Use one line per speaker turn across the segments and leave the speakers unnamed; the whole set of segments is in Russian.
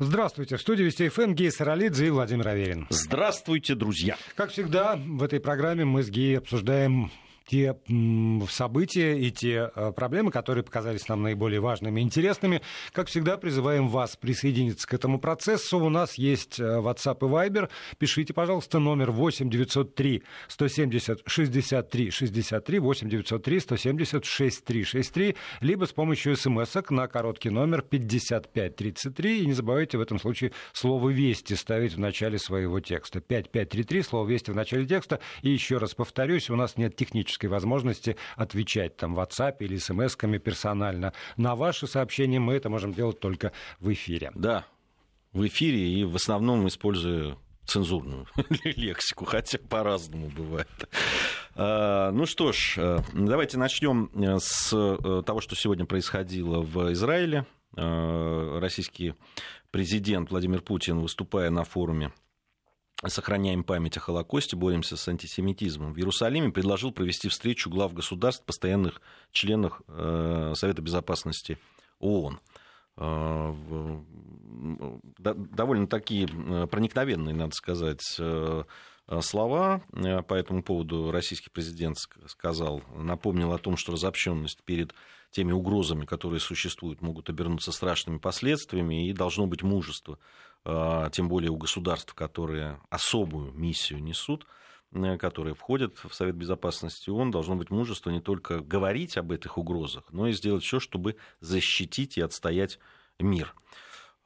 Здравствуйте. В студии Вести ФМ Гей Саралидзе и Владимир Аверин.
Здравствуйте, друзья.
Как всегда, в этой программе мы с Геей обсуждаем те события и те э, проблемы, которые показались нам наиболее важными и интересными. Как всегда, призываем вас присоединиться к этому процессу. У нас есть э, WhatsApp и Viber. Пишите, пожалуйста, номер 8 903 170 63 63 8 903 170 63 63, либо с помощью смс на короткий номер 5533. И не забывайте в этом случае слово «Вести» ставить в начале своего текста. 5533, слово «Вести» в начале текста. И еще раз повторюсь, у нас нет технического технической возможности отвечать там в WhatsApp или смс-ками персонально. На ваши сообщения мы это можем делать только в эфире.
Да, в эфире и в основном используя цензурную лексику, хотя по-разному бывает. А, ну что ж, э, давайте начнем э, с э, того, что сегодня происходило в Израиле. Российский президент Владимир Путин, выступая на форуме сохраняем память о Холокосте, боремся с антисемитизмом. В Иерусалиме предложил провести встречу глав государств, постоянных членов э, Совета Безопасности ООН. Э, довольно такие э, проникновенные, надо сказать, слова по этому поводу российский президент сказал, напомнил о том, что разобщенность перед теми угрозами, которые существуют, могут обернуться страшными последствиями, и должно быть мужество тем более у государств, которые особую миссию несут, э, которые входят в Совет Безопасности ООН, должно быть мужество не только говорить об этих угрозах, но и сделать все, чтобы защитить и отстоять мир.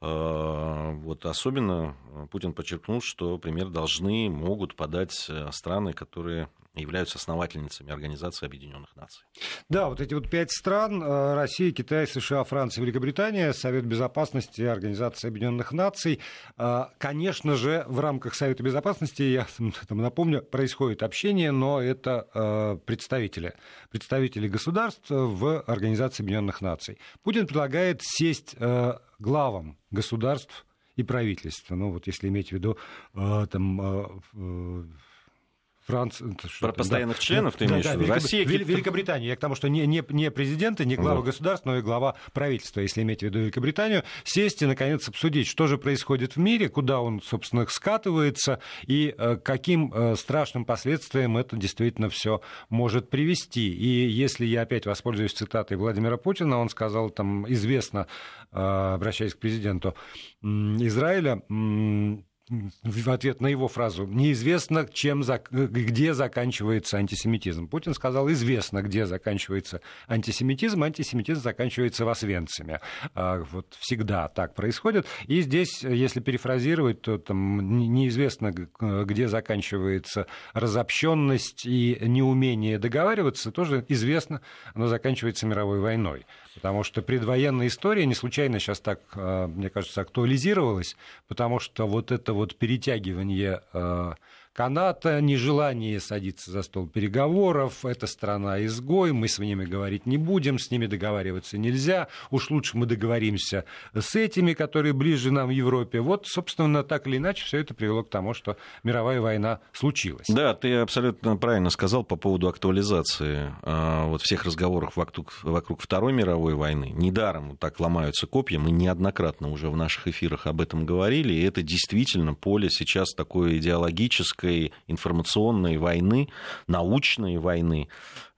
А, вот особенно Путин подчеркнул, что пример должны, могут подать э, страны, которые являются основательницами Организации Объединенных Наций.
Да, вот эти вот пять стран э, Россия, Китай, США, Франция, Великобритания, Совет Безопасности Организации Объединенных Наций. Э, конечно же, в рамках Совета Безопасности, я там напомню, происходит общение, но это э, представители, представители государств в Организации Объединенных Наций. Путин предлагает сесть главам государств и правительства. Ну вот если иметь в виду там
Франция. Про постоянных да, членов
ты имеешь да, в виду? Россия, Вел... Великобритания. Я к тому, что не, не, не президенты, не глава вот. государства, но и глава правительства, если иметь в виду Великобританию, сесть и, наконец, обсудить, что же происходит в мире, куда он, собственно, скатывается и э, каким э, страшным последствиям это действительно все может привести. И если я опять воспользуюсь цитатой Владимира Путина, он сказал, там, известно, э, обращаясь к президенту Израиля, в ответ на его фразу «неизвестно, чем, где заканчивается антисемитизм». Путин сказал «известно, где заканчивается антисемитизм, антисемитизм заканчивается в Освенциме». А, вот всегда так происходит. И здесь, если перефразировать, то там неизвестно, где заканчивается разобщенность и неумение договариваться, тоже известно, оно заканчивается мировой войной. Потому что предвоенная история не случайно сейчас так, а, мне кажется, актуализировалась, потому что вот это вот перетягивание а, каната, нежелание садиться за стол переговоров, эта страна изгой, мы с ними говорить не будем, с ними договариваться нельзя, уж лучше мы договоримся с этими, которые ближе нам в Европе. Вот, собственно, так или иначе, все это привело к тому, что мировая война случилась.
Да, ты абсолютно правильно сказал по поводу актуализации а, вот всех разговоров вокруг, вокруг Второй мировой войны. Недаром так ломаются копья, мы неоднократно уже в наших эфирах об этом говорили, и это действительно поле сейчас такое идеологическое, политической, информационной войны, научной войны,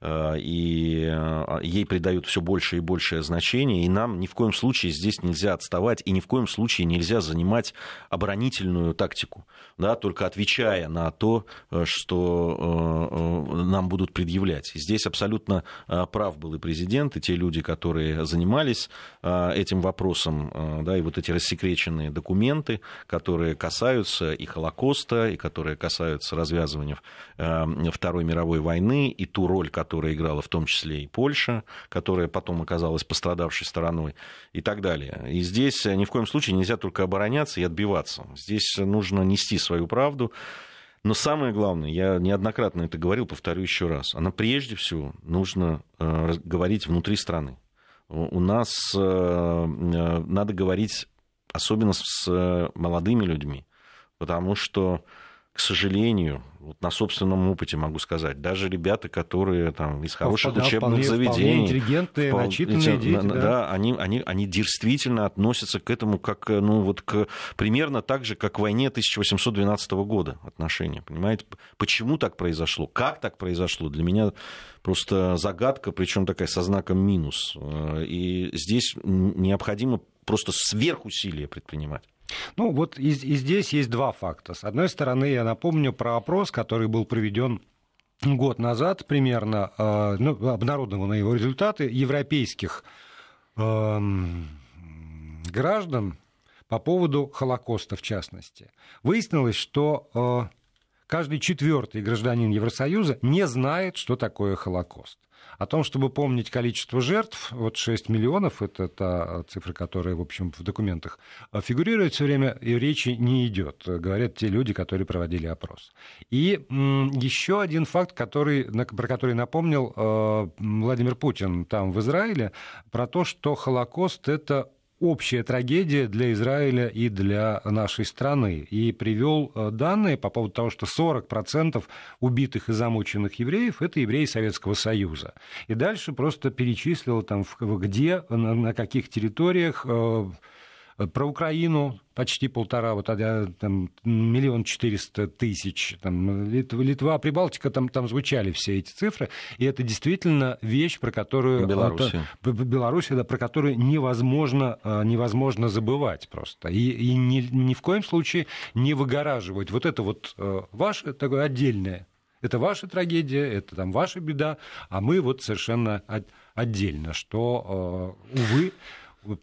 и э, ей придают все больше и большее значение, и нам ни в коем случае здесь нельзя отставать, и ни в коем случае нельзя занимать оборонительную тактику, да, только отвечая на то, э, что нам будут предъявлять. Здесь абсолютно прав был и президент, и те люди, которые занимались этим вопросом, да, и вот эти рассекреченные документы, которые касаются и Холокоста, и которые касаются развязывания Второй мировой войны, и ту роль, которую которая играла в том числе и Польша, которая потом оказалась пострадавшей стороной и так далее. И здесь ни в коем случае нельзя только обороняться и отбиваться. Здесь нужно нести свою правду. Но самое главное, я неоднократно это говорил, повторю еще раз, она прежде всего нужно э, говорить внутри страны. У нас э, э, надо говорить особенно с молодыми людьми, потому что к сожалению, вот на собственном опыте могу сказать, даже ребята, которые там из хороших
да,
учебных
вполне,
заведений,
вполне интеллигентные, вполне, начитанные дети,
да, да они, они, они действительно относятся к этому как, ну, вот к, примерно так же, как к войне 1812 года отношения, понимаете? Почему так произошло? Как так произошло? Для меня просто загадка, причем такая со знаком минус. И здесь необходимо просто сверхусилия предпринимать.
Ну, вот и, и здесь есть два факта. С одной стороны, я напомню про опрос, который был проведен год назад примерно, э, ну, обнародованы его результаты европейских э, граждан по поводу Холокоста в частности. Выяснилось, что э, каждый четвертый гражданин Евросоюза не знает, что такое Холокост. О том, чтобы помнить количество жертв, вот 6 миллионов, это та цифра, которая, в общем, в документах фигурирует все время, и речи не идет, говорят те люди, которые проводили опрос. И еще один факт, который, про который напомнил э, Владимир Путин там в Израиле, про то, что Холокост — это общая трагедия для Израиля и для нашей страны. И привел э, данные по поводу того, что 40% убитых и замученных евреев – это евреи Советского Союза. И дальше просто перечислил, там, где, на каких территориях э, про Украину почти полтора, вот там, миллион четыреста тысяч, там, Литва, Прибалтика, там, там звучали все эти цифры, и это действительно вещь, про которую...
Беларуси.
Беларуси, да, про которую невозможно, а, невозможно забывать просто. И, и ни, ни в коем случае не выгораживать. Вот это вот э, ваше такое отдельное это ваша трагедия, это там ваша беда, а мы вот совершенно отдельно, что, э, увы,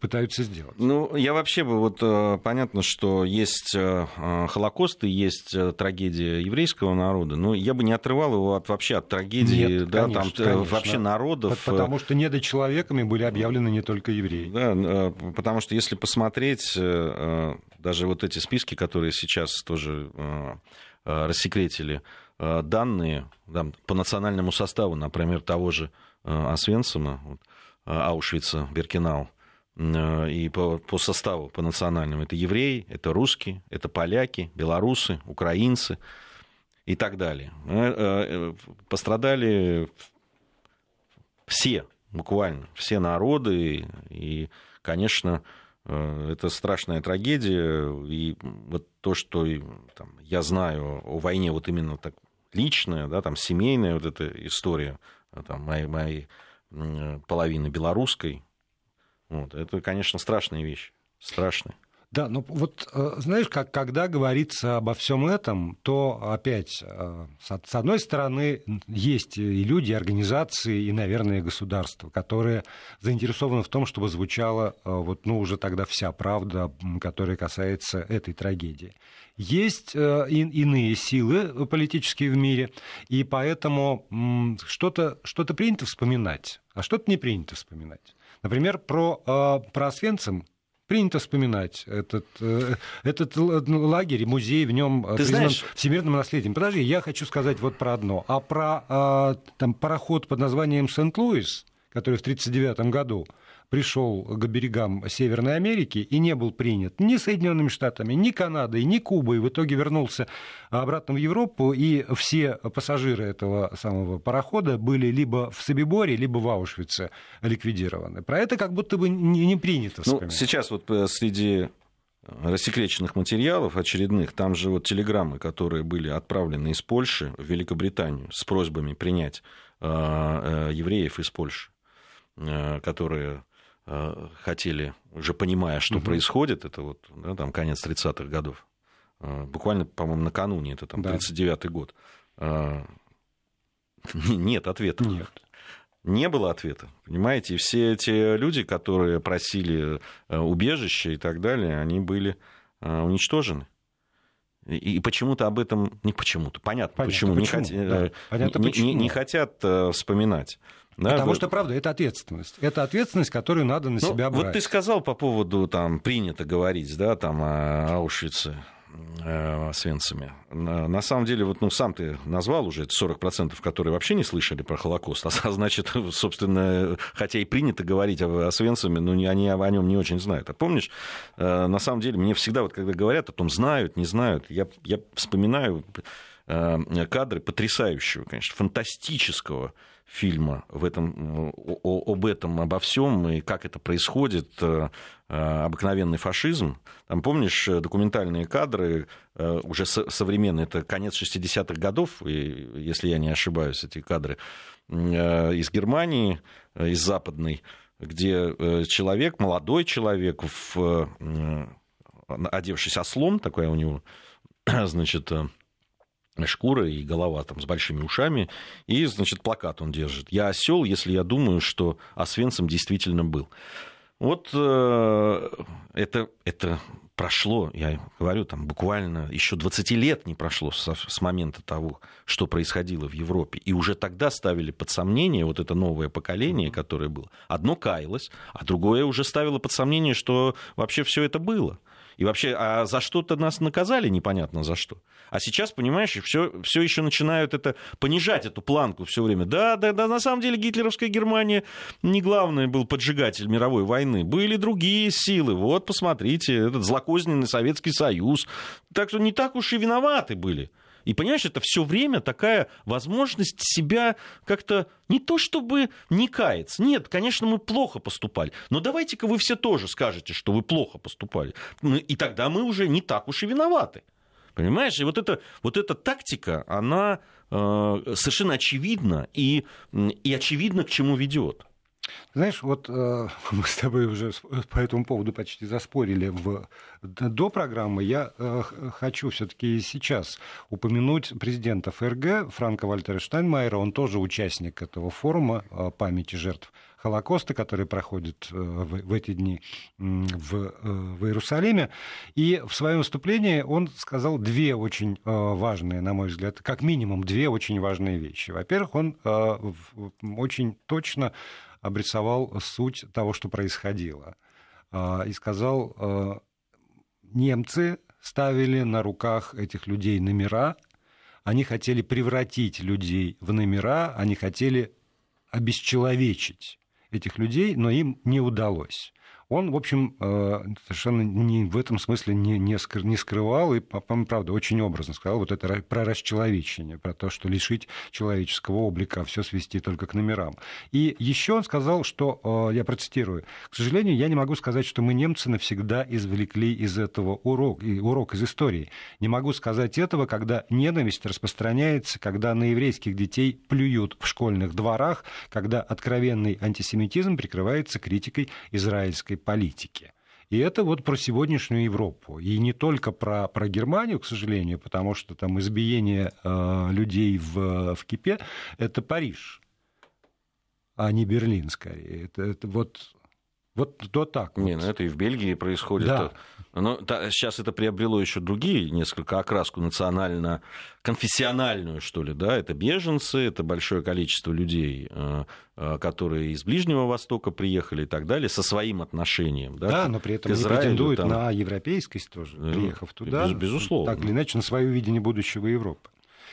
пытаются сделать.
Ну, я вообще бы, вот э, понятно, что есть э, э, Холокост и есть трагедия еврейского народа, но я бы не отрывал его от, вообще от трагедии,
Нет,
да,
конечно,
там
конечно.
вообще народов.
Потому что недочеловеками были объявлены не только евреи.
Да, потому что если посмотреть даже вот эти списки, которые сейчас тоже рассекретили, данные там, по национальному составу, например, того же Освенцима, Аушвица, Беркинау, и по, по составу, по национальному. Это евреи, это русские, это поляки, белорусы, украинцы и так далее. Э, э, пострадали все, буквально, все народы. И, конечно, это страшная трагедия. И вот то, что там, я знаю о войне, вот именно так личная, да, там, семейная вот эта история там, моей, моей половины белорусской, вот, это, конечно, страшная вещь. Страшная.
Да, ну вот э, знаешь, как, когда говорится обо всем этом, то опять, э, с одной стороны, есть и люди, и организации, и, наверное, государства, которые заинтересованы в том, чтобы звучала э, вот, ну, уже тогда вся правда, которая касается этой трагедии. Есть иные силы политические в мире, и поэтому что-то что принято вспоминать, а что-то не принято вспоминать. Например, про, э, про Освенцим принято вспоминать этот, э, этот лагерь, музей, в нем
Ты признан знаешь...
всемирным наследием. Подожди, я хочу сказать вот про одно. А про э, там, пароход под названием Сент-Луис, который в 1939 году пришел к берегам Северной Америки и не был принят ни Соединенными Штатами, ни Канадой, ни Кубой. В итоге вернулся обратно в Европу, и все пассажиры этого самого парохода были либо в Собиборе, либо в Аушвице ликвидированы. Про это как будто бы не принято ну,
вспоминать. Ну, сейчас вот э, среди рассекреченных материалов очередных, там же вот телеграммы, которые были отправлены из Польши в Великобританию с просьбами принять э, э, евреев из Польши, которые Э, хотели, уже понимая, что угу. происходит, это вот да, там конец 30-х годов, э, буквально, по-моему, накануне, это там да. 39-й год, э, нет ответа.
Нет.
Не было ответа, понимаете? И все эти люди, которые просили убежище и так далее, они были уничтожены. И почему-то об этом, не почему-то, понятно, понятно почему, почему, не, хот... да. понятно, не, почему. Не, не хотят вспоминать.
Да, Потому вот. что, правда, это ответственность. Это ответственность, которую надо на ну, себя брать.
Вот ты сказал по поводу, там, принято говорить, да, там, о Аушвице, э, Освенциме. На, на самом деле, вот, ну, сам ты назвал уже 40%, которые вообще не слышали про Холокост. А значит, собственно, хотя и принято говорить о Освенциме, но они о нем не очень знают. А помнишь, э, на самом деле, мне всегда, вот, когда говорят о том, знают, не знают, я, я вспоминаю э, кадры потрясающего, конечно, фантастического фильма в этом, об этом, обо всем, и как это происходит, э, э, обыкновенный фашизм. Там, помнишь, э, документальные кадры, уже современные, это конец 60-х годов, если я не ошибаюсь, эти кадры, из Германии, из западной, где человек, молодой человек, в, одевшись ослом, такая у него, значит, шкура и голова там с большими ушами, и, значит, плакат он держит. «Я осел, если я думаю, что Освенцим действительно был». Вот э, это, это прошло, я говорю, там буквально еще 20 лет не прошло с, с момента того, что происходило в Европе. И уже тогда ставили под сомнение вот это новое поколение, которое было. Одно каялось, а другое уже ставило под сомнение, что вообще все это было. И вообще, а за что-то нас наказали, непонятно за что. А сейчас, понимаешь, все, все еще начинают это понижать эту планку все время. Да, да, да, на самом деле гитлеровская Германия не главный был поджигатель мировой войны. Были другие силы. Вот, посмотрите, этот злокозненный Советский Союз. Так что не так уж и виноваты были. И понимаешь, это все время такая возможность себя как-то не то чтобы не каяться. Нет, конечно, мы плохо поступали. Но давайте-ка вы все тоже скажете, что вы плохо поступали. Ну, и тогда мы уже не так уж и виноваты. Понимаешь? И вот, это, вот эта тактика, она э, совершенно очевидна и, и очевидно, к чему ведет.
Знаешь, вот э, мы с тобой уже по этому поводу почти заспорили в, до программы. Я э, хочу все-таки сейчас упомянуть президента ФРГ Франка Вальтера Штайнмайера. Он тоже участник этого форума э, памяти жертв Холокоста, который проходит э, в, в эти дни в, э, в Иерусалиме. И в своем выступлении он сказал две очень э, важные, на мой взгляд, как минимум две очень важные вещи. Во-первых, он очень точно обрисовал суть того, что происходило. А, и сказал, а, немцы ставили на руках этих людей номера, они хотели превратить людей в номера, они хотели обесчеловечить этих людей, но им не удалось он, в общем, э, совершенно не, в этом смысле не, не, скры, не скрывал и, по-моему, правда, очень образно сказал вот это про расчеловечение, про то, что лишить человеческого облика, все свести только к номерам. И еще он сказал, что, э, я процитирую, к сожалению, я не могу сказать, что мы, немцы, навсегда извлекли из этого урок, урок из истории. Не могу сказать этого, когда ненависть распространяется, когда на еврейских детей плюют в школьных дворах, когда откровенный антисемитизм прикрывается критикой израильской политики. И это вот про сегодняшнюю Европу. И не только про, про Германию, к сожалению, потому что там избиение э, людей в, в Кипе – это Париж, а не Берлин, скорее. Это, это вот вот то так.
Не, вот. ну это и в Бельгии происходит. Да. Но да, сейчас это приобрело еще другие несколько окраску национально-конфессиональную, что ли, да, это беженцы, это большое количество людей, э, э, которые из Ближнего Востока приехали и так далее, со своим отношением, да,
да но при этом Израилю, не претендуют там... на европейскость тоже, ну, приехав туда,
безусловно.
так или иначе, на свое видение будущего Европы.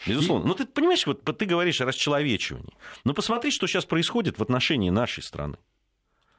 Безусловно. И... Ну, ты понимаешь, вот ты говоришь о расчеловечивании. Но посмотри, что сейчас происходит в отношении нашей страны.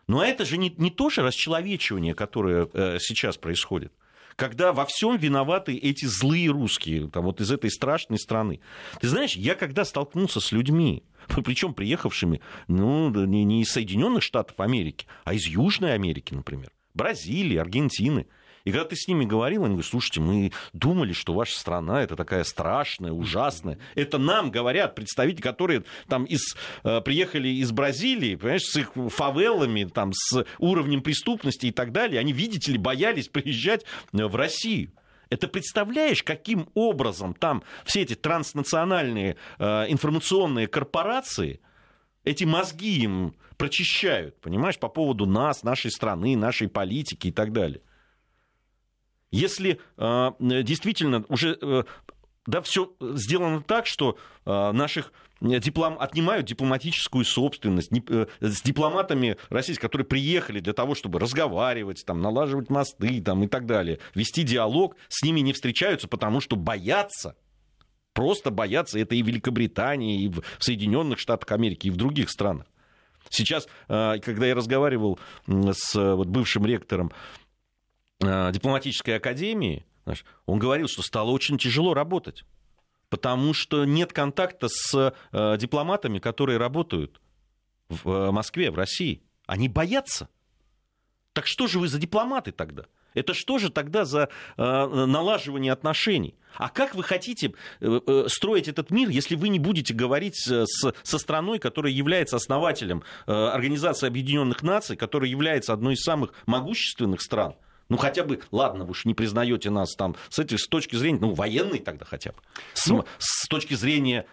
Но это же не, не то же расчеловечивание, которое э, сейчас происходит когда во всем виноваты эти злые русские, там, вот из этой страшной страны. Ты знаешь, я когда столкнулся с людьми, причем приехавшими ну, не, из Соединенных Штатов Америки, а из Южной Америки, например, Бразилии, Аргентины, и когда ты с ними говорил, они говорят, слушайте, мы думали, что ваша страна это такая страшная, ужасная. Это нам говорят представители, которые там из, э, приехали из Бразилии, понимаешь, с их фавелами, там, с уровнем преступности и так далее. Они, видите ли, боялись приезжать э, в Россию. Это представляешь, каким образом там все эти транснациональные э, информационные корпорации эти мозги им прочищают, понимаешь, по поводу нас, нашей страны, нашей политики и так далее. Если э, действительно уже э, да, все сделано так, что э, наших диплом, отнимают дипломатическую собственность э, с дипломатами российскими, которые приехали для того, чтобы разговаривать, там, налаживать мосты там, и так далее, вести диалог, с ними не встречаются, потому что боятся, просто боятся, это и в Великобритании, и в Соединенных Штатах Америки, и в других странах. Сейчас, э, когда я разговаривал с бывшим ректором дипломатической академии, он говорил, что стало очень тяжело работать потому что нет контакта с э, дипломатами, которые работают в э, Москве, в России. Они боятся. Так что же вы за дипломаты тогда? Это что же тогда за э, налаживание отношений? А как вы хотите э, э, строить этот мир, если вы не будете говорить с, со страной, которая является основателем э, Организации Объединенных Наций, которая является одной из самых могущественных стран? Ну, хотя бы, ладно, вы уж не признаете нас там с этой с точки зрения, ну, военной тогда хотя бы, с, ну, с точки зрения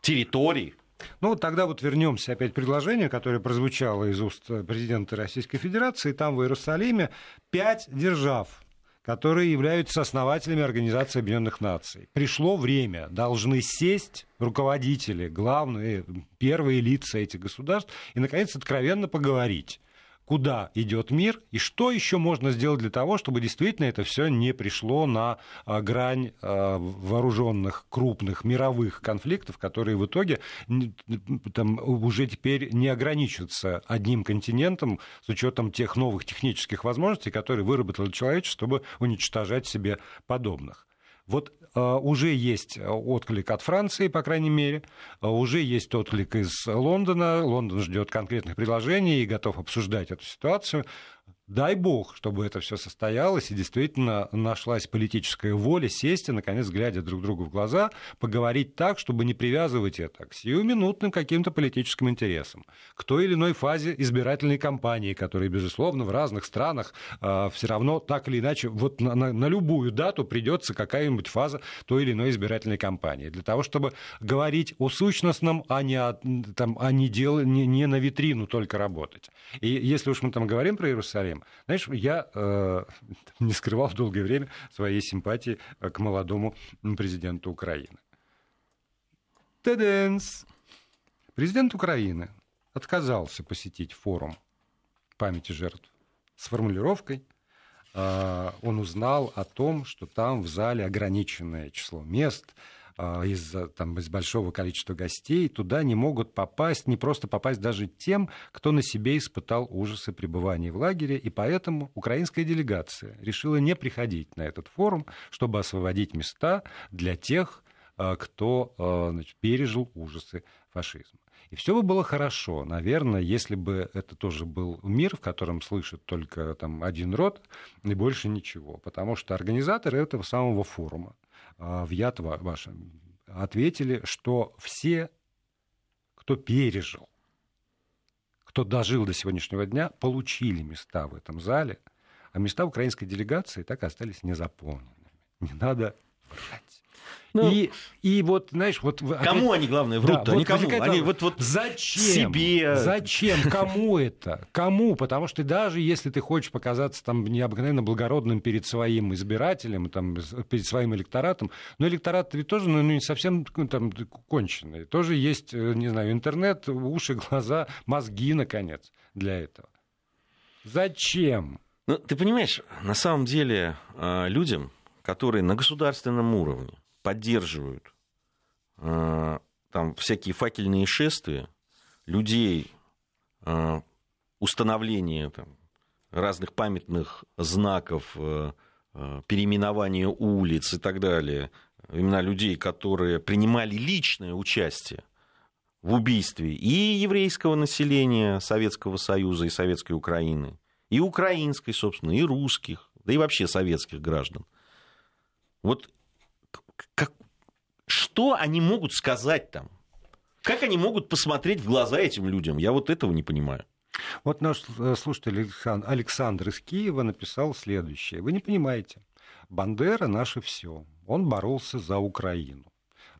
территории.
Ну, тогда вот вернемся опять к предложению, которое прозвучало из уст президента Российской Федерации. Там в Иерусалиме пять держав, которые являются основателями Организации Объединенных Наций. Пришло время, должны сесть руководители, главные, первые лица этих государств, и, наконец, откровенно поговорить куда идет мир и что еще можно сделать для того, чтобы действительно это все не пришло на а, грань а, вооруженных крупных мировых конфликтов, которые в итоге там, уже теперь не ограничатся одним континентом с учетом тех новых технических возможностей, которые выработало человечество, чтобы уничтожать себе подобных. Вот уже есть отклик от Франции, по крайней мере, а, уже есть отклик из Лондона. Лондон ждет конкретных предложений и готов обсуждать эту ситуацию. Дай бог, чтобы это все состоялось, и действительно нашлась политическая воля сесть и, наконец, глядя друг другу в глаза, поговорить так, чтобы не привязывать это к сиюминутным каким-то политическим интересам, к той или иной фазе избирательной кампании, которая, безусловно, в разных странах э, а, все равно так или иначе, вот на, на, на любую дату придется какая-нибудь фаза той или иной избирательной кампании. Для того, чтобы говорить о сущностном, а не, о, там, а не, дел, не, не на витрину только работать. И если уж мы там говорим про Иерусалим, проблема. Знаешь, я э, не скрывал долгое время своей симпатии э, к молодому президенту Украины. Теденс! Президент Украины отказался посетить форум памяти жертв с формулировкой э, он узнал о том, что там в зале ограниченное число мест, а, из-за там, из большого количества гостей, туда не могут попасть, не просто попасть даже тем, кто на себе испытал ужасы пребывания в лагере, и поэтому украинская делегация решила не приходить на этот форум, чтобы освободить места для тех, а, кто а, значит, пережил ужасы фашизма. И все бы было хорошо, наверное, если бы это тоже был мир, в котором слышит только там, один род и больше ничего. Потому что организаторы этого самого форума, а, в яд вашем ответили, что все, кто пережил, кто дожил до сегодняшнего дня, получили места в этом зале, а места украинской делегации так и остались незаполненными. Не надо врать. Ну, и, и вот, знаешь, вот...
Кому опять, они, главное, врут да,
они
вот кому?
Они вот, вот зачем? Себе. Зачем? Кому это? Кому? Потому что даже если ты хочешь показаться там необыкновенно благородным перед своим избирателем, там, перед своим электоратом, но электорат ведь тоже ну, не совсем ну, там, конченый. Тоже есть, э, не знаю, интернет, уши, глаза, мозги, наконец, для этого. Зачем?
Ну, ты понимаешь, на самом деле э, людям, которые на государственном уровне поддерживают э, там всякие факельные шествия, людей, э, установление там, разных памятных знаков, э, переименование улиц и так далее, имена людей, которые принимали личное участие в убийстве и еврейского населения Советского Союза и Советской Украины, и украинской, собственно, и русских, да и вообще советских граждан. Вот как, что они могут сказать там? Как они могут посмотреть в глаза этим людям? Я вот этого не понимаю.
Вот наш э, слушатель Александр из Киева написал следующее. Вы не понимаете, Бандера наше все. Он боролся за Украину.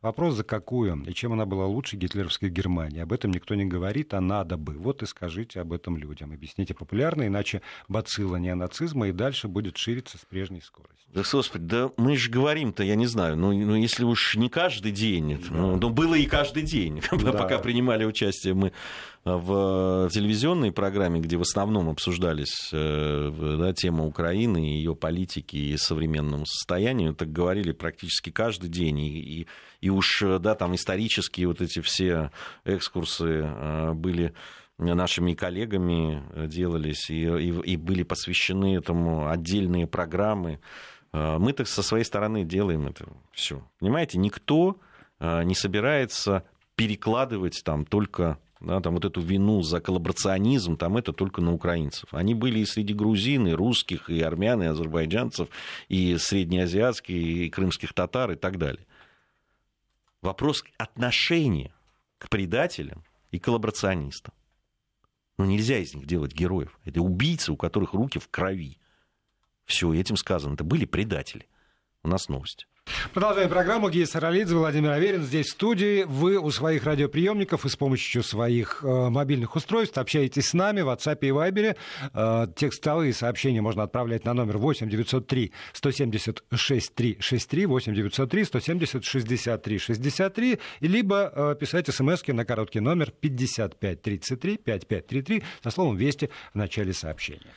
Вопрос, за какую и чем она была лучше гитлеровской Германии. Об этом никто не говорит, а надо бы. Вот и скажите об этом людям. Объясните популярно, иначе бацилла неонацизма и дальше будет шириться с прежней скоростью.
Да, господи, да мы же говорим-то, я не знаю, ну, ну если уж не каждый день, да. ну, ну было и каждый день, да. пока принимали участие мы в телевизионной программе, где в основном обсуждались э, да, тема Украины, ее политики и современному состоянию, так говорили практически каждый день. И, и, и уж да, там исторические вот эти все экскурсы э, были нашими коллегами делались и, и, и были посвящены этому отдельные программы. Э, мы так со своей стороны делаем это все. Понимаете, никто не собирается перекладывать там только да, там вот эту вину за коллаборационизм, там это только на украинцев. Они были и среди грузин, и русских, и армян, и азербайджанцев, и среднеазиатских, и крымских татар, и так далее. Вопрос отношения к предателям и коллаборационистам. Но нельзя из них делать героев. Это убийцы, у которых руки в крови. Все, этим сказано. Это были предатели. У нас новости.
Продолжаем программу. Гия Саралидзе, Владимир Аверин здесь в студии. Вы у своих радиоприемников и с помощью своих э, мобильных устройств общаетесь с нами в WhatsApp и Viber. Э, текстовые сообщения можно отправлять на номер 8 903 170 6363 8 903 170 63 63 либо э, писать смс на короткий номер 5533 5533 со словом «Вести» в начале сообщения.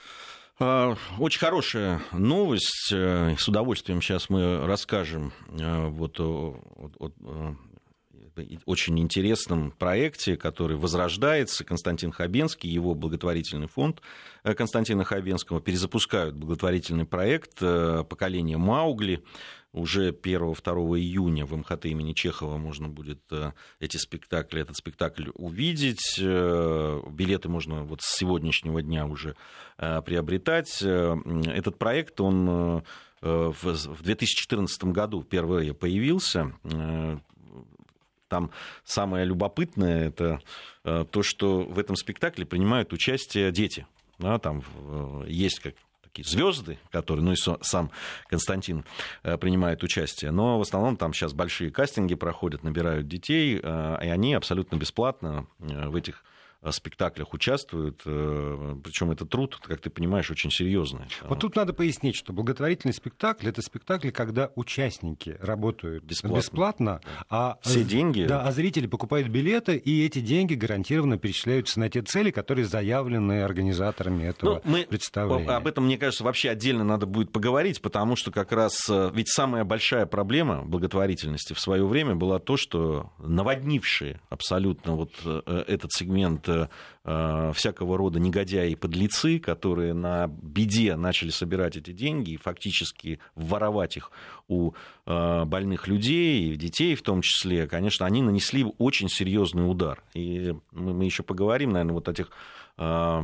А, очень хорошая новость. Э, с удовольствием сейчас мы расскажем э, вот о, о, о очень интересном проекте, который возрождается. Константин Хабенский, его благотворительный фонд э, Константина Хабенского перезапускают благотворительный проект «Поколение Маугли» уже 1-2 июня в МХТ имени Чехова можно будет э, эти спектакли, этот спектакль увидеть. Э, билеты можно вот с сегодняшнего дня уже э, приобретать. Этот проект, он в 2014 году впервые появился. Там самое любопытное это то, что в этом спектакле принимают участие дети. Да, там есть как такие звезды, которые, ну и сам Константин э, принимает участие, но в основном там сейчас большие кастинги проходят, набирают детей, э, и они абсолютно бесплатно э, в этих спектаклях участвуют. Э, Причем это труд, как ты понимаешь, очень серьезный.
Вот тут надо пояснить, что благотворительный спектакль это спектакль, когда участники работают бесплатно, бесплатно а
все деньги.
Да, а зрители покупают билеты, и эти деньги гарантированно перечисляются на те цели, которые заявлены организаторами этого ну, мы представления.
Об этом, мне кажется, вообще отдельно надо будет поговорить, потому что как раз э, ведь самая большая проблема благотворительности в свое время была то, что наводнившие абсолютно вот этот сегмент э, всякого рода негодяи и подлецы, которые на беде начали собирать эти деньги и фактически воровать их у э, больных людей, и детей в том числе, конечно, они нанесли очень серьезный удар. И мы, еще поговорим, наверное, вот о тех э,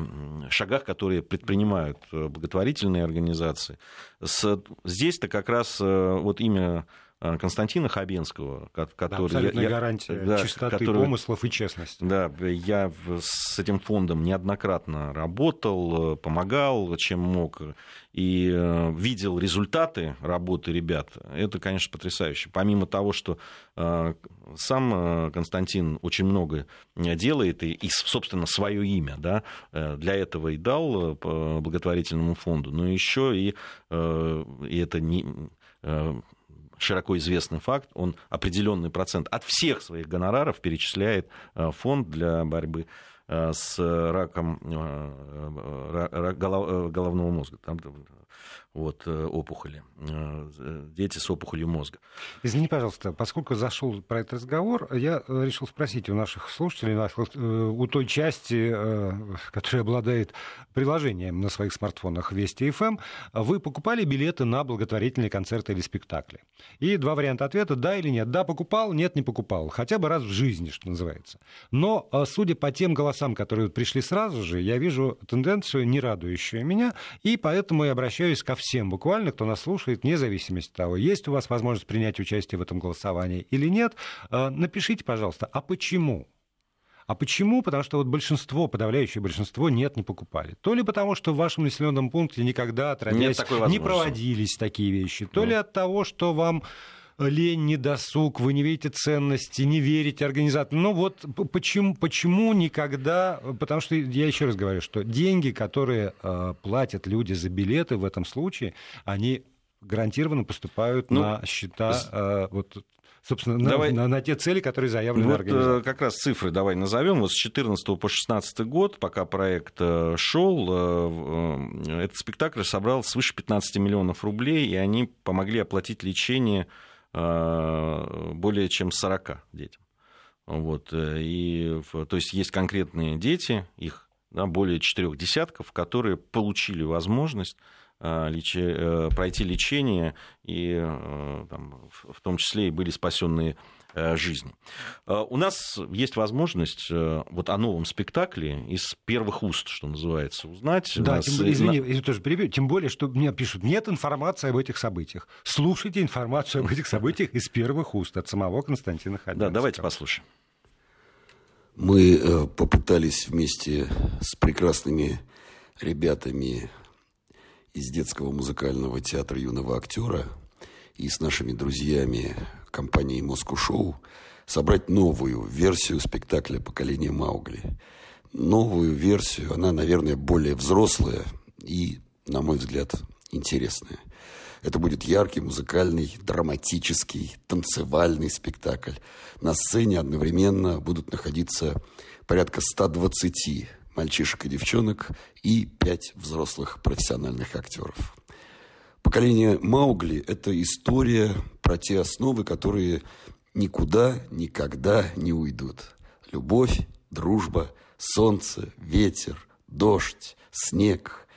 шагах, которые предпринимают благотворительные организации. Здесь-то как раз вот имя Константина Хабенского,
который... Да, абсолютная я, гарантия да, чистоты который, помыслов и честности.
Да, я с этим фондом неоднократно работал, э, помогал, чем мог, и э, видел результаты работы ребят. Это, конечно, потрясающе. Помимо того, что сам Константин очень много делает, и, и собственно, свое имя да, для этого и дал благотворительному фонду, но еще и, и это не широко известный факт, он определенный процент от всех своих гонораров перечисляет э, фонд для борьбы э, с раком э, головного мозга. Вот, э, опухоли, э, дети с опухолью мозга.
Извини, пожалуйста, поскольку зашел про этот разговор, я э, решил спросить у наших слушателей, у той части, которая обладает приложением на своих смартфонах Вести ФМ, эм, вы покупали билеты на благотворительные концерты или спектакли? И два варианта ответа, да или нет. Да, покупал, нет, не покупал. Хотя бы раз в жизни, что называется. Но, судя по тем голосам, которые пришли сразу же, я вижу тенденцию, не радующую меня, и поэтому я обращаюсь ко всем всем буквально, кто нас слушает, вне зависимости от того, есть у вас возможность принять участие в этом голосовании или нет, э, напишите, пожалуйста, а почему? А почему? Потому что вот большинство, подавляющее большинство нет, не покупали. То ли потому, что в вашем населенном пункте никогда, отродясь, не проводились такие вещи, то ну. ли от того, что вам лень, недосуг, вы не видите ценности, не верите организаторам. Ну вот почему, почему никогда... Потому что я еще раз говорю, что деньги, которые э, платят люди за билеты в этом случае, они гарантированно поступают ну, на счета э, вот, собственно, давай... на, на, на те цели, которые заявлены
вот организацией. как раз цифры давай назовем. Вот с 14 по 16 год, пока проект э, шел, э, этот спектакль собрал свыше 15 миллионов рублей, и они помогли оплатить лечение более чем 40 детям. Вот, и, то есть есть конкретные дети, их да, более четырех десятков, которые получили возможность Э, лечи, э, пройти лечение, и э, там, в том числе и были спасенные жизни. У нас есть возможность вот о новом спектакле из первых уст, что называется, узнать.
Да, тем, извини, я тоже перебью. Тем более, что мне пишут, нет информации об этих событиях. Слушайте информацию об этих событиях из первых уст от самого Константина Хабенского.
Да, давайте послушаем.
Мы попытались вместе с прекрасными ребятами из детского музыкального театра юного актера и с нашими друзьями компании Москву Шоу собрать новую версию спектакля «Поколение Маугли». Новую версию, она, наверное, более взрослая и, на мой взгляд, интересная. Это будет яркий, музыкальный, драматический, танцевальный спектакль. На сцене одновременно будут находиться порядка 120 мальчишек и девчонок и пять взрослых профессиональных актеров. Поколение Маугли – это история про те основы, которые никуда, никогда не уйдут. Любовь, дружба, солнце, ветер, дождь, снег.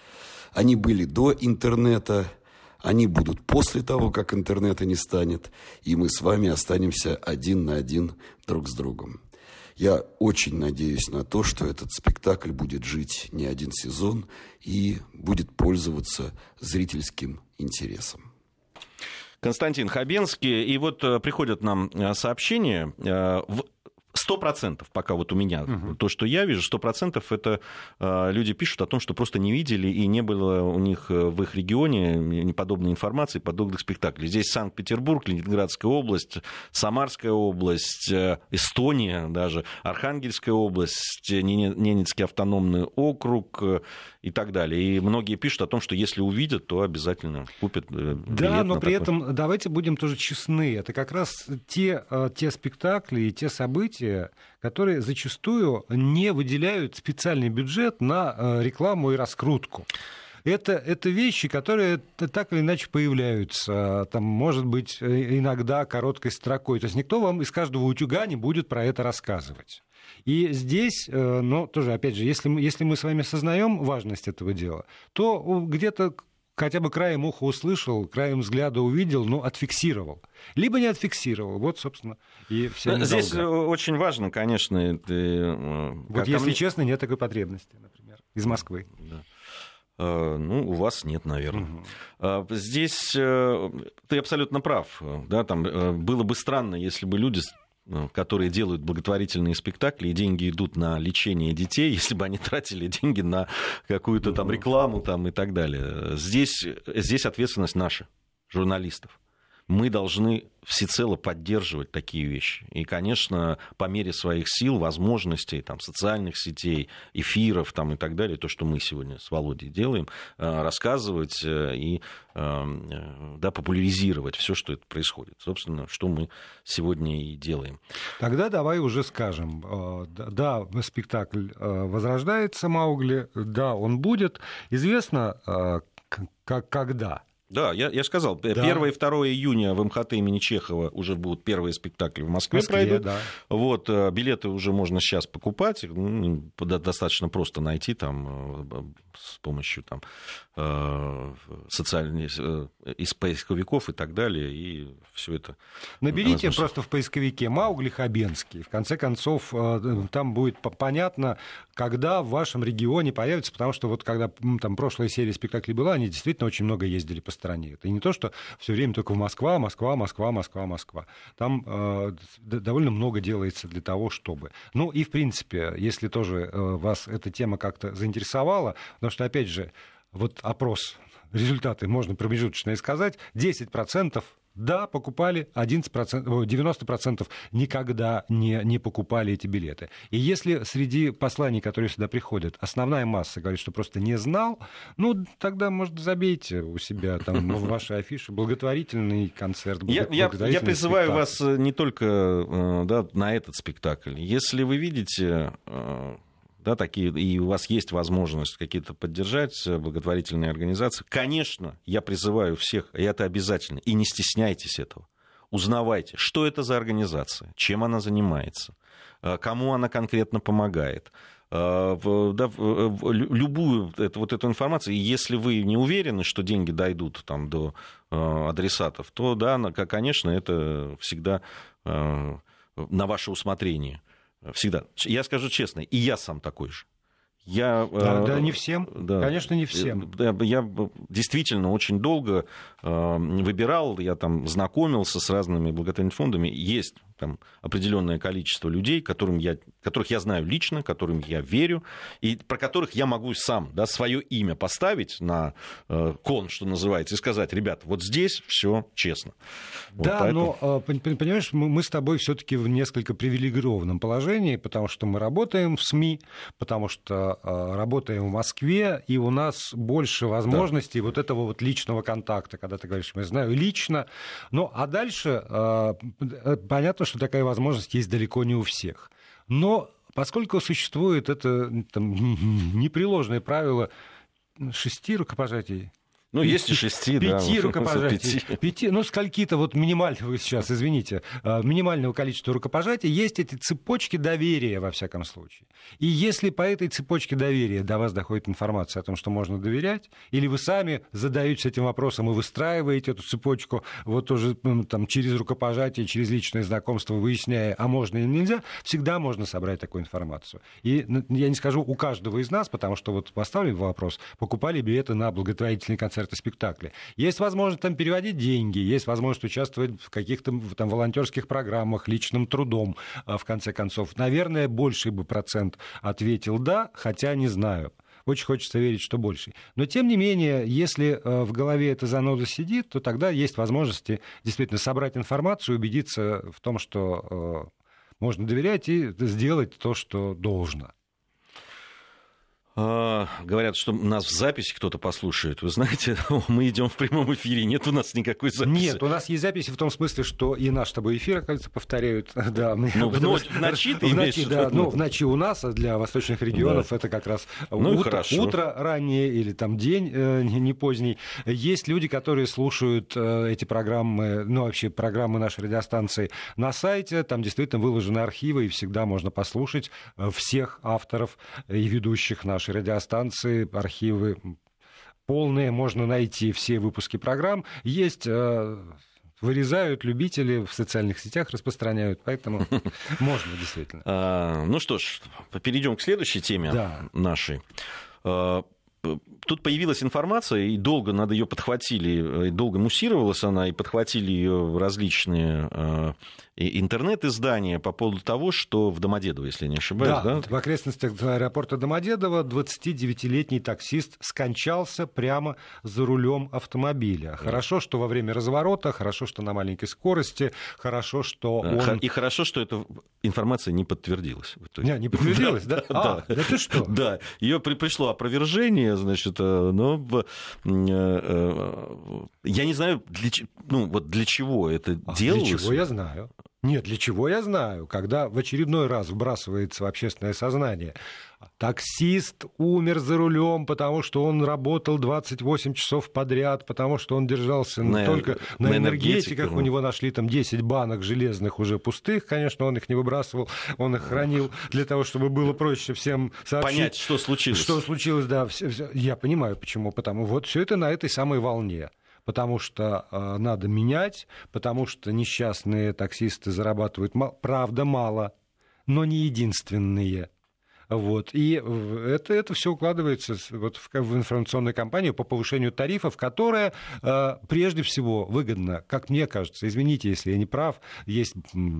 Они были до интернета, они будут после того, как интернета не станет, и мы с вами останемся один на один друг с другом. Я очень надеюсь на то, что этот спектакль будет жить не один сезон и будет пользоваться зрительским интересом.
Константин Хабенский. И вот э, приходят нам э, сообщения. Э, сто процентов, пока вот у меня угу. то, что я вижу, сто процентов это э, люди пишут о том, что просто не видели и не было у них э, в их регионе подобной информации, подобных спектаклей. Здесь Санкт-Петербург, Ленинградская область, Самарская область, э, Эстония даже, Архангельская область, Ненецкий автономный округ и так далее. И многие пишут о том, что если увидят, то обязательно купят билет
Да, но при такой... этом давайте будем тоже честны. Это как раз те, те спектакли и те события, которые зачастую не выделяют специальный бюджет на э, рекламу и раскрутку. Это, это вещи, которые так или иначе появляются, там, может быть, э, иногда короткой строкой. То есть никто вам из каждого утюга не будет про это рассказывать. И здесь, э, ну, тоже, опять же, если мы, если мы с вами осознаем важность этого дела, то где-то хотя бы краем уха услышал, краем взгляда увидел, но отфиксировал. Либо не отфиксировал. Вот, собственно, и вся недолга.
Здесь э, очень важно, конечно... Это,
э, вот если мне... честно, нет такой потребности, например, из Москвы. Да.
Ну, у вас нет, наверное. Угу. Здесь ты абсолютно прав. Да, там было бы странно, если бы люди ну, которые делают благотворительные спектакли, и деньги идут на лечение детей, если бы они тратили деньги на какую-то там рекламу там, и так далее. Здесь, здесь ответственность наша, журналистов мы должны всецело поддерживать такие вещи. И, конечно, по мере своих сил, возможностей, там, социальных сетей, эфиров там, и так далее, то, что мы сегодня с Володей делаем, э, рассказывать э, и э, да, популяризировать все, что это происходит. Собственно, что мы сегодня и делаем.
Тогда давай уже скажем, да, спектакль возрождается, Маугли, да, он будет. Известно, как, когда?
Да, я, я сказал, да. 1 и 2 июня в МХТ имени Чехова уже будут первые спектакли в Москве, Москве пройдут. Да. Вот, э, билеты уже можно сейчас покупать, достаточно просто найти там э, с помощью там, э, социальных из поисковиков и так далее, и все это.
Наберите возможно... просто в поисковике Маугли Хабенский. В конце концов, там будет понятно, когда в вашем регионе появится, потому что вот когда там прошлая серия спектаклей была, они действительно очень много ездили по стране. Это не то, что все время только в Москва, Москва, Москва, Москва, Москва. Там э, довольно много делается для того, чтобы. Ну и, в принципе, если тоже э, вас эта тема как-то заинтересовала, потому что, опять же, вот опрос, результаты можно промежуточно сказать, 10% Да, покупали 11%, 90% никогда не, не покупали эти билеты. И если среди посланий, которые сюда приходят, основная масса говорит, что просто не знал, ну, тогда, может, забейте у себя там в вашей афише благотворительный концерт.
Я, я, я призываю спектакль. вас э, не только э, да, на этот спектакль. Если вы видите э, да, такие, и у вас есть возможность какие-то поддержать благотворительные организации, конечно, я призываю всех, и это обязательно, и не стесняйтесь этого. Узнавайте, что это за организация, чем она занимается, кому она конкретно помогает. Да, любую эту, вот эту информацию, и если вы не уверены, что деньги дойдут там, до адресатов, то, да, конечно, это всегда на ваше усмотрение. Всегда. Я скажу честно, и я сам такой же.
Я, да, э, да, не всем. Да, Конечно, не всем.
Я, я действительно очень долго э, выбирал, я там знакомился с разными благотворительными фондами. Есть там определенное количество людей, которым я, которых я знаю лично, которым я верю, и про которых я могу сам да, свое имя поставить на э, кон, что называется, и сказать, ребят, вот здесь все честно.
Да, вот поэтому... но, э, понимаешь, мы с тобой все-таки в несколько привилегированном положении, потому что мы работаем в СМИ, потому что э, работаем в Москве, и у нас больше возможностей да. вот этого вот личного контакта, когда ты говоришь, я знаю лично. Ну, а дальше э, понятно, что такая возможность есть далеко не у всех. Но поскольку существует это там, непреложное правило шести рукопожатий,
ну, есть и шести,
да. Пяти рукопожатий. Пяти. пяти, ну, скольки-то вот минимального сейчас, извините, а, минимального количества рукопожатий есть эти цепочки доверия, во всяком случае. И если по этой цепочке доверия до вас доходит информация о том, что можно доверять, или вы сами задаетесь этим вопросом и выстраиваете эту цепочку вот тоже там, через рукопожатие, через личное знакомство, выясняя, а можно или нельзя, всегда можно собрать такую информацию. И я не скажу у каждого из нас, потому что вот поставлен вопрос, покупали билеты на благотворительный концерт концерты, спектакли. Есть возможность там переводить деньги, есть возможность участвовать в каких-то там волонтерских программах, личным трудом, а, в конце концов. Наверное, больший бы процент ответил «да», хотя не знаю. Очень хочется верить, что больше. Но, тем не менее, если а, в голове эта заноза сидит, то тогда есть возможности действительно собрать информацию, убедиться в том, что а, можно доверять и сделать то, что должно.
А, говорят, что нас в записи кто-то послушает. Вы знаете, мы идем в прямом эфире, нет у нас никакой записи.
Нет, у нас есть записи в том смысле, что и наш с тобой эфир, кажется, повторяют.
Да, мы, ну, в, ночь, в ночи ты в ночи,
да, ну, в ночи у нас, а для восточных регионов да. это как раз ну, утро, утро раннее или там день э, не поздний. Есть люди, которые слушают э, эти программы, ну, вообще программы нашей радиостанции на сайте, там действительно выложены архивы, и всегда можно послушать э, всех авторов и ведущих нашей нашей радиостанции, архивы полные, можно найти все выпуски программ. Есть э, вырезают любители в социальных сетях, распространяют, поэтому можно действительно.
А, ну что ж, перейдем к следующей теме нашей. А, тут появилась информация, и долго надо ее подхватили, и долго муссировалась она, и подхватили ее различные интернет-издания по поводу того, что в Домодедово, если не ошибаюсь,
да? да? в окрестностях аэропорта Домодедово 29-летний таксист скончался прямо за рулем автомобиля. Хорошо, что во время разворота, хорошо, что на маленькой скорости, хорошо, что он...
И хорошо, что эта информация не подтвердилась.
Не, не подтвердилась, да?
А, да ты что? Да, ее пришло опровержение, значит, э, но э, э, я не знаю, для, ну, вот для чего это а делалось.
Для чего я знаю. Нет, для чего я знаю, когда в очередной раз вбрасывается в общественное сознание. Таксист умер за рулем, потому что он работал 28 часов подряд, потому что он держался на, только на, на энергетиках. У него нашли там 10 банок железных уже пустых. Конечно, он их не выбрасывал, он их хранил для того, чтобы было проще всем сообщить.
Понять, что случилось.
Что случилось, да. Я понимаю, почему. Потому вот все это на этой самой волне потому что э, надо менять, потому что несчастные таксисты зарабатывают, правда, мало, но не единственные. Вот. И это, это все укладывается вот в, в информационную кампанию по повышению тарифов, которая э, прежде всего выгодна, как мне кажется, извините, если я не прав, есть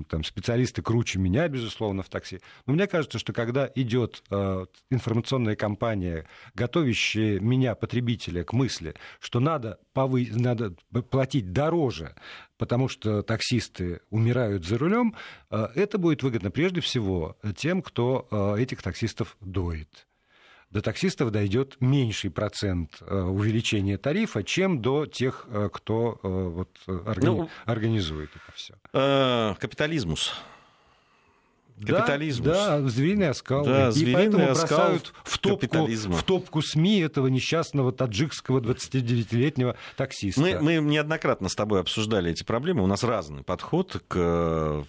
там, специалисты круче меня, безусловно, в такси, но мне кажется, что когда идет э, информационная кампания, готовящая меня, потребителя, к мысли, что надо, повы... надо платить дороже потому что таксисты умирают за рулем, это будет выгодно прежде всего тем, кто этих таксистов доит до таксистов дойдет меньший процент увеличения тарифа, чем до тех, кто вот, органи... ну, организует это все.
Капитализмус капитализм.
Да, да, звериный оскал.
Да,
и поэтому
оскал
бросают в топку, в топку СМИ этого несчастного таджикского 29-летнего таксиста.
Мы, мы неоднократно с тобой обсуждали эти проблемы. У нас разный подход к...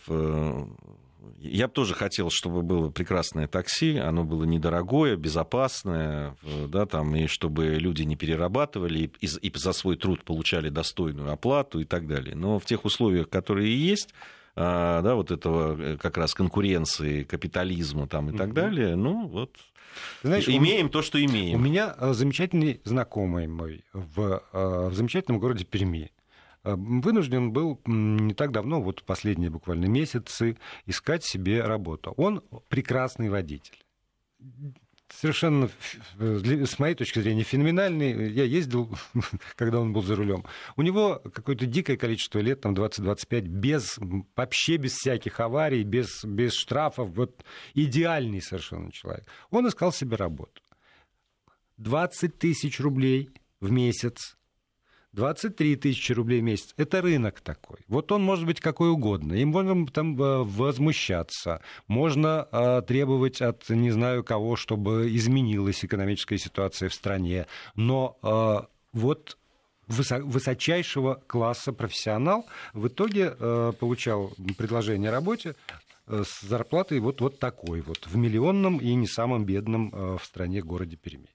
Я бы тоже хотел, чтобы было прекрасное такси, оно было недорогое, безопасное, да, там, и чтобы люди не перерабатывали и, и за свой труд получали достойную оплату и так далее. Но в тех условиях, которые есть, да, вот этого э, как раз конкуренции, капитализма там и так далее, ну вот. Знаешь, имеем у, то, что имеем.
У меня э, замечательный знакомый мой в, э, в замечательном городе Перми. Вынужден был не так давно, вот последние буквально месяцы, искать себе работу. Он прекрасный водитель совершенно, с моей точки зрения, феноменальный. Я ездил, когда он был за рулем. У него какое-то дикое количество лет, там 20-25, без, вообще без всяких аварий, без, без штрафов. Вот идеальный совершенно человек. Он искал себе работу. 20 тысяч рублей в месяц 23 тысячи рублей в месяц. Это рынок такой. Вот он может быть какой угодно. Им можно там э, возмущаться. Можно э, требовать от не знаю кого, чтобы изменилась экономическая ситуация в стране. Но э, вот высочайшего класса профессионал в итоге получал предложение о работе с зарплатой вот, вот такой вот, в миллионном и не самом бедном в стране городе Перми.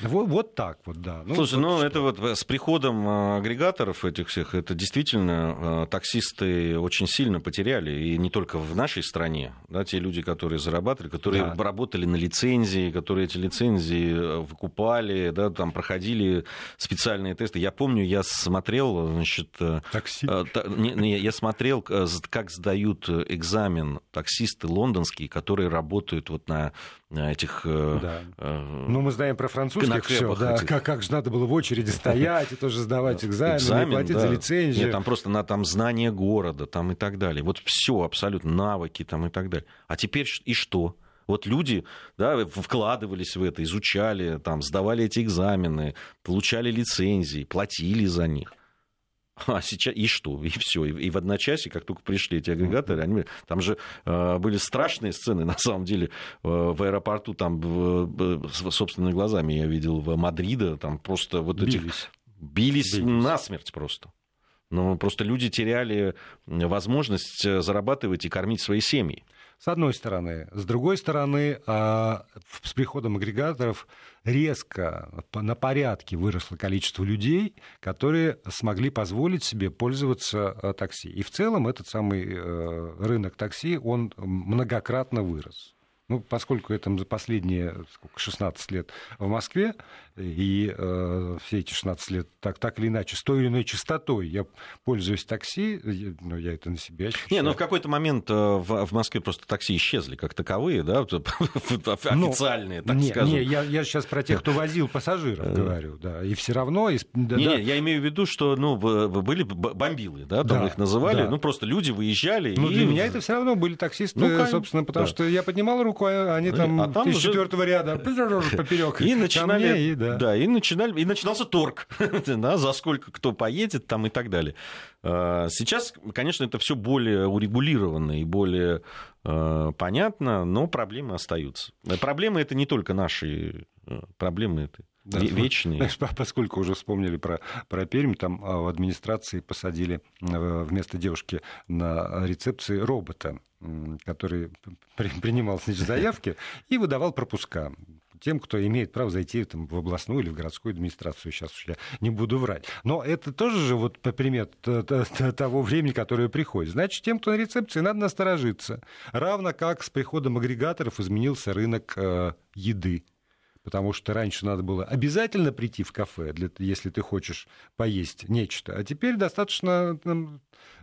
Вот, вот так вот, да.
Ну, Слушай, вот ну что. это вот э, с приходом э, агрегаторов этих всех, это действительно э, таксисты очень сильно потеряли, и не только в нашей стране, да, те люди, которые зарабатывали, которые да. работали на лицензии, которые эти лицензии выкупали, да, там проходили специальные тесты. Я помню, я смотрел, значит...
Такси?
Не, не, я смотрел, как сдают экзамен таксисты лондонские, которые работают вот на этих... Да.
Ну, мы знаем про французских все, да, как, как же надо было в очереди стоять и тоже сдавать экзамены, Экзамен, платить да. за лицензию.
Нет, там просто на там знание города там и так далее. Вот все абсолютно, навыки там и так далее. А теперь и что? Вот люди да, вкладывались в это, изучали, там, сдавали эти экзамены, получали лицензии, платили за них. А сейчас и что? И все. И, в одночасье, как только пришли эти агрегаторы, они, там же э, были страшные сцены, на самом деле, э, в аэропорту, там, в, собственными глазами я видел в Мадриде, там просто вот бились. этих... Бились, бились насмерть просто. Но просто люди теряли возможность э, зарабатывать и кормить свои семьи.
С одной стороны. С другой стороны, а, с приходом агрегаторов резко на порядке выросло количество людей, которые смогли позволить себе пользоваться а, такси. И в целом этот самый э, рынок такси, он многократно вырос. Ну, поскольку это за последние сколько, 16 лет в Москве, и э, все эти 16 лет так, так или иначе, с той или иной частотой я пользуюсь такси, но ну, я это на себе ощущаю.
Не, ну в какой-то момент э, в, в Москве просто такси исчезли как таковые, да, ну, официальные, так
не,
скажем.
Не, я, я сейчас про тех, кто возил пассажиров э. говорю, да, и все равно...
Да, не, да. я имею в виду, что, ну, были бомбилы, да, там да, их называли, да. ну, просто люди выезжали.
Ну, и... для меня это все равно были таксисты, ну, собственно, потому да. что я поднимал руку, а они там, а там из четвертого ряда поперек.
И начинали да. да, и, начинали, и начинался торг, да, за сколько кто поедет там и так далее. А, сейчас, конечно, это все более урегулировано и более понятно, но проблемы остаются. Проблемы это не только наши э, проблемы, это да, вечные. Знаешь,
поскольку уже вспомнили про, про Пермь, там а, в администрации посадили э, вместо девушки на рецепции робота, который принимал значит, заявки и выдавал пропуска тем, кто имеет право зайти там, в областную или в городскую администрацию. Сейчас уж я не буду врать. Но это тоже же вот по пример того времени, которое приходит. Значит, тем, кто на рецепции, надо насторожиться. Равно как с приходом агрегаторов изменился рынок э, еды потому что раньше надо было обязательно прийти в кафе, для, если ты хочешь поесть нечто, а теперь достаточно там,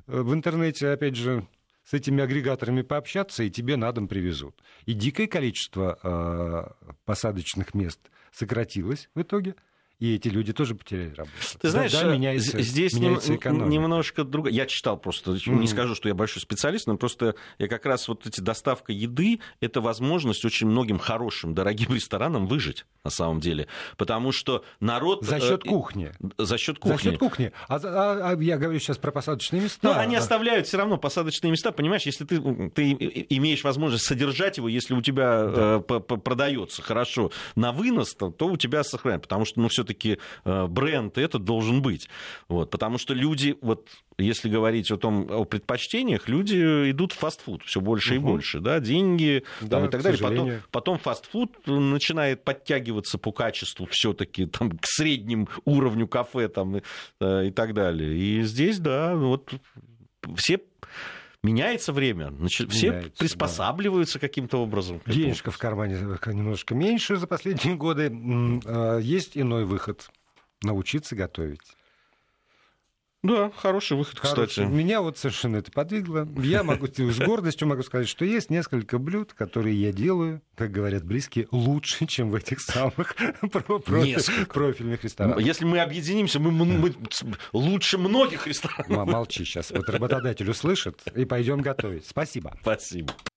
э, в интернете, опять же, с этими агрегаторами пообщаться, и тебе на дом привезут. И дикое количество э, посадочных мест сократилось в итоге, и эти люди тоже потеряли работу.
Ты знаешь,
да, да, меняется,
здесь
меняется
нем, немножко другое. Я читал просто, mm-hmm. не скажу, что я большой специалист, но просто я как раз вот эти доставка еды, это возможность очень многим хорошим, дорогим ресторанам выжить на самом деле, потому что народ...
За счет э, кухни.
За счет кухни.
За счет кухни. А, а, а я говорю сейчас про посадочные места. Ну,
они оставляют все равно посадочные места, понимаешь, если ты, ты имеешь возможность содержать его, если у тебя да. э, продается хорошо на вынос, то, то у тебя сохраняется, потому что, ну, все-таки э, бренд этот должен быть, вот, потому что люди, вот, если говорить о том, о предпочтениях, люди идут в фастфуд все больше угу. и больше, да, деньги да, там, и так далее. Потом, потом фастфуд начинает подтягиваться по качеству все-таки там к средним уровню кафе там и, э, и так далее. И здесь, да, вот все меняется время, значит, все меняется, приспосабливаются да. каким-то образом.
Денежка в кармане немножко меньше за последние годы. А, есть иной выход научиться готовить.
Да, хороший выход, хороший. кстати.
Меня вот совершенно это подвигло. Я могу с гордостью могу сказать, что есть несколько блюд, которые я делаю, как говорят близкие, лучше, чем в этих самых профильных ресторанах.
Если мы объединимся, мы, мы лучше многих ресторанов.
Молчи сейчас. Вот работодатель услышит, и пойдем готовить. Спасибо.
Спасибо.